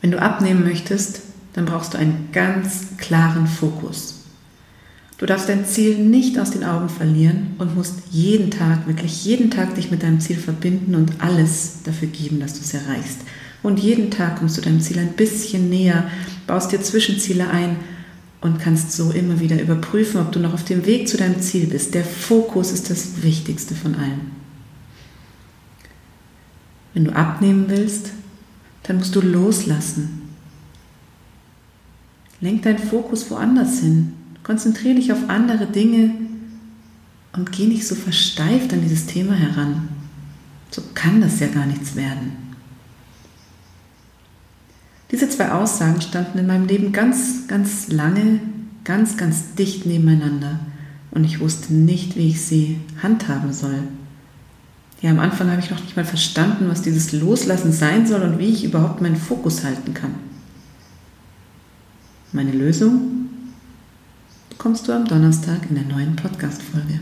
Wenn du abnehmen möchtest, dann brauchst du einen ganz klaren Fokus. Du darfst dein Ziel nicht aus den Augen verlieren und musst jeden Tag, wirklich jeden Tag dich mit deinem Ziel verbinden und alles dafür geben, dass du es erreichst. Und jeden Tag kommst du deinem Ziel ein bisschen näher, baust dir Zwischenziele ein und kannst so immer wieder überprüfen, ob du noch auf dem Weg zu deinem Ziel bist. Der Fokus ist das Wichtigste von allem. Wenn du abnehmen willst, dann musst du loslassen. Lenk deinen Fokus woanders hin. Konzentriere dich auf andere Dinge und geh nicht so versteift an dieses Thema heran. So kann das ja gar nichts werden. Diese zwei Aussagen standen in meinem Leben ganz, ganz lange, ganz, ganz dicht nebeneinander und ich wusste nicht, wie ich sie handhaben soll. Ja, am Anfang habe ich noch nicht mal verstanden, was dieses Loslassen sein soll und wie ich überhaupt meinen Fokus halten kann. Meine Lösung bekommst du am Donnerstag in der neuen Podcast-Folge.